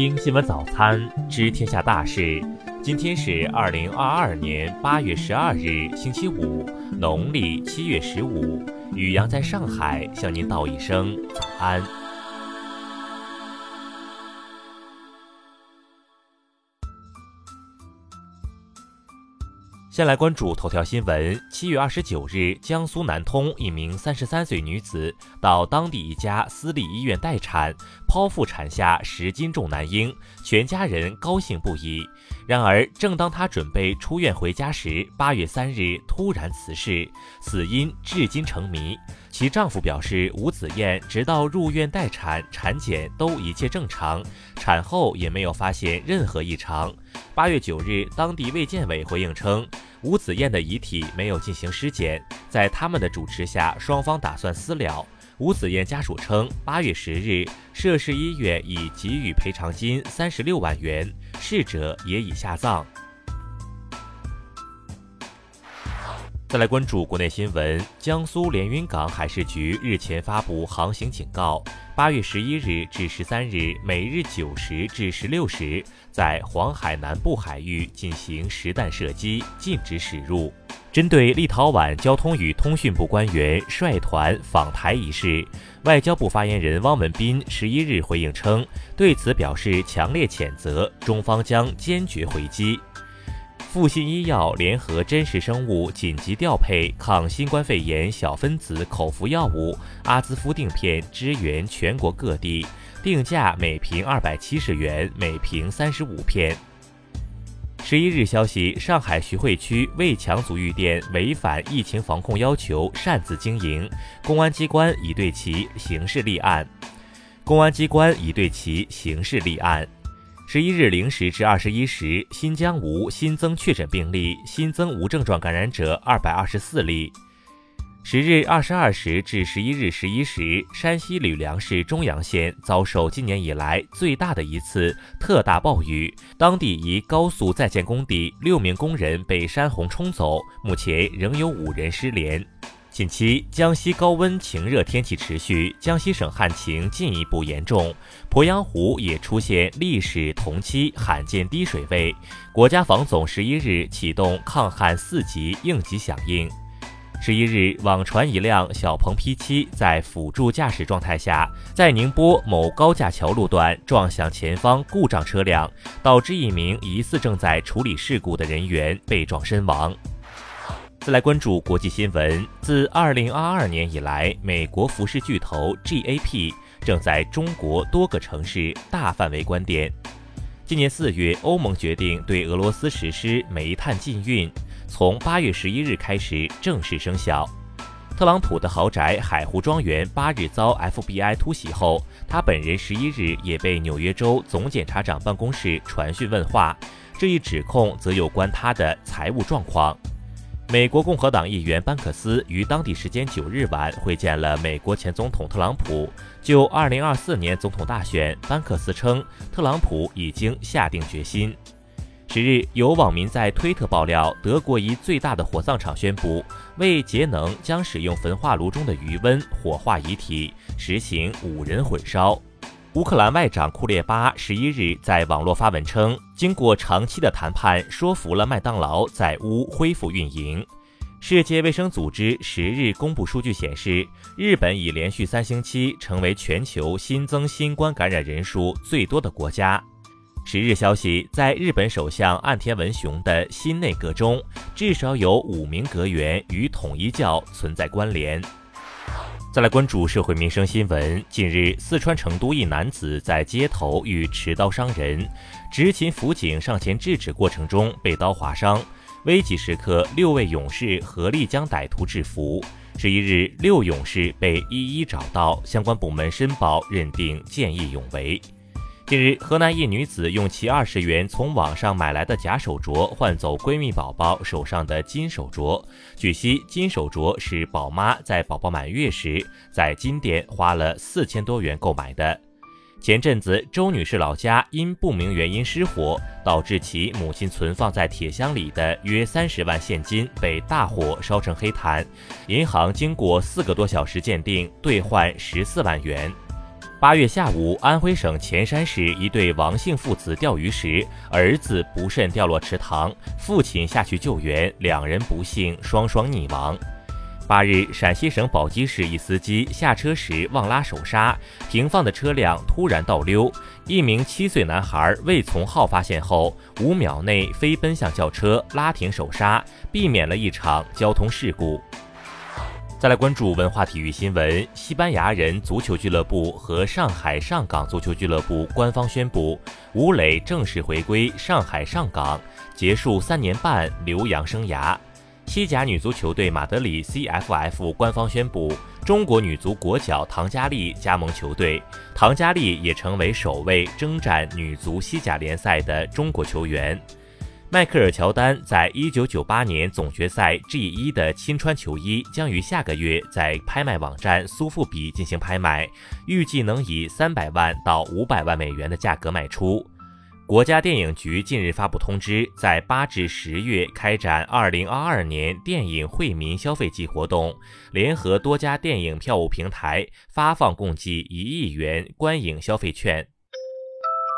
听新闻早餐，知天下大事。今天是二零二二年八月十二日，星期五，农历七月十五。雨阳在上海向您道一声早安。先来关注头条新闻。七月二十九日，江苏南通一名三十三岁女子到当地一家私立医院待产，剖腹产下十斤重男婴，全家人高兴不已。然而，正当她准备出院回家时，八月三日突然辞世，死因至今成谜。其丈夫表示，吴子燕直到入院待产、产检都一切正常，产后也没有发现任何异常。八月九日，当地卫健委回应称。吴子燕的遗体没有进行尸检，在他们的主持下，双方打算私了。吴子燕家属称，八月十日，涉事医院已给予赔偿金三十六万元，逝者也已下葬。再来关注国内新闻，江苏连云港海事局日前发布航行警告。八月十一日至十三日，每日九时至十六时，在黄海南部海域进行实弹射击，禁止驶入。针对立陶宛交通与通讯部官员率团访台一事，外交部发言人汪文斌十一日回应称，对此表示强烈谴责，中方将坚决回击。复星医药联合真实生物紧急调配抗新冠肺炎小分子口服药物阿兹夫定片，支援全国各地，定价每瓶二百七十元，每瓶三十五片。十一日消息，上海徐汇区魏强足浴店违反疫情防控要求擅自经营，公安机关已对其刑事立案。公安机关已对其刑事立案。十一日零时至二十一时，新疆无新增确诊病例，新增无症状感染者二百二十四例。十日二十二时至十一日十一时，山西吕梁市中阳县遭受今年以来最大的一次特大暴雨，当地一高速在建工地六名工人被山洪冲走，目前仍有五人失联。近期，江西高温晴热天气持续，江西省旱情进一步严重，鄱阳湖也出现历史同期罕见低水位。国家防总十一日启动抗旱四级应急响应。十一日，网传一辆小鹏 P7 在辅助驾驶状态下，在宁波某高架桥路段撞向前方故障车辆，导致一名疑似正在处理事故的人员被撞身亡。再来关注国际新闻。自2022年以来，美国服饰巨头 GAP 正在中国多个城市大范围关店。今年四月，欧盟决定对俄罗斯实施煤炭禁运，从八月十一日开始正式生效。特朗普的豪宅海湖庄园八日遭 FBI 突袭后，他本人十一日也被纽约州总检察长办公室传讯问话。这一指控则有关他的财务状况。美国共和党议员班克斯于当地时间九日晚会见了美国前总统特朗普。就二零二四年总统大选，班克斯称特朗普已经下定决心。十日，有网民在推特爆料，德国一最大的火葬场宣布，为节能将使用焚化炉中的余温火化遗体，实行五人混烧。乌克兰外长库列巴十一日在网络发文称，经过长期的谈判，说服了麦当劳在乌恢复运营。世界卫生组织十日公布数据显示，日本已连续三星期成为全球新增新冠感染人数最多的国家。十日消息，在日本首相岸田文雄的新内阁中，至少有五名阁员与统一教存在关联。再来关注社会民生新闻。近日，四川成都一男子在街头遇持刀伤人，执勤辅警上前制止过程中被刀划伤，危急时刻，六位勇士合力将歹徒制服。十一日，六勇士被一一找到，相关部门申报认定见义勇为。近日，河南一女子用其二十元从网上买来的假手镯换走闺蜜宝宝手上的金手镯。据悉，金手镯是宝妈在宝宝满月时在金店花了四千多元购买的。前阵子，周女士老家因不明原因失火，导致其母亲存放在铁箱里的约三十万现金被大火烧成黑炭。银行经过四个多小时鉴定，兑换十四万元。八月下午，安徽省潜山市一对王姓父子钓鱼时，儿子不慎掉落池塘，父亲下去救援，两人不幸双双溺亡。八日，陕西省宝鸡市一司机下车时忘拉手刹，停放的车辆突然倒溜，一名七岁男孩未从号发现后，五秒内飞奔向轿车，拉停手刹，避免了一场交通事故。再来关注文化体育新闻。西班牙人足球俱乐部和上海上港足球俱乐部官方宣布，吴磊正式回归上海上港，结束三年半留洋生涯。西甲女足球队马德里 CFF 官方宣布，中国女足国脚唐佳丽加盟球队，唐佳丽也成为首位征战女足西甲联赛的中国球员。迈克尔·乔丹在一九九八年总决赛 G 一的亲穿球衣将于下个月在拍卖网站苏富比进行拍卖，预计能以三百万到五百万美元的价格卖出。国家电影局近日发布通知，在八至十月开展二零二二年电影惠民消费季活动，联合多家电影票务平台发放共计一亿元观影消费券。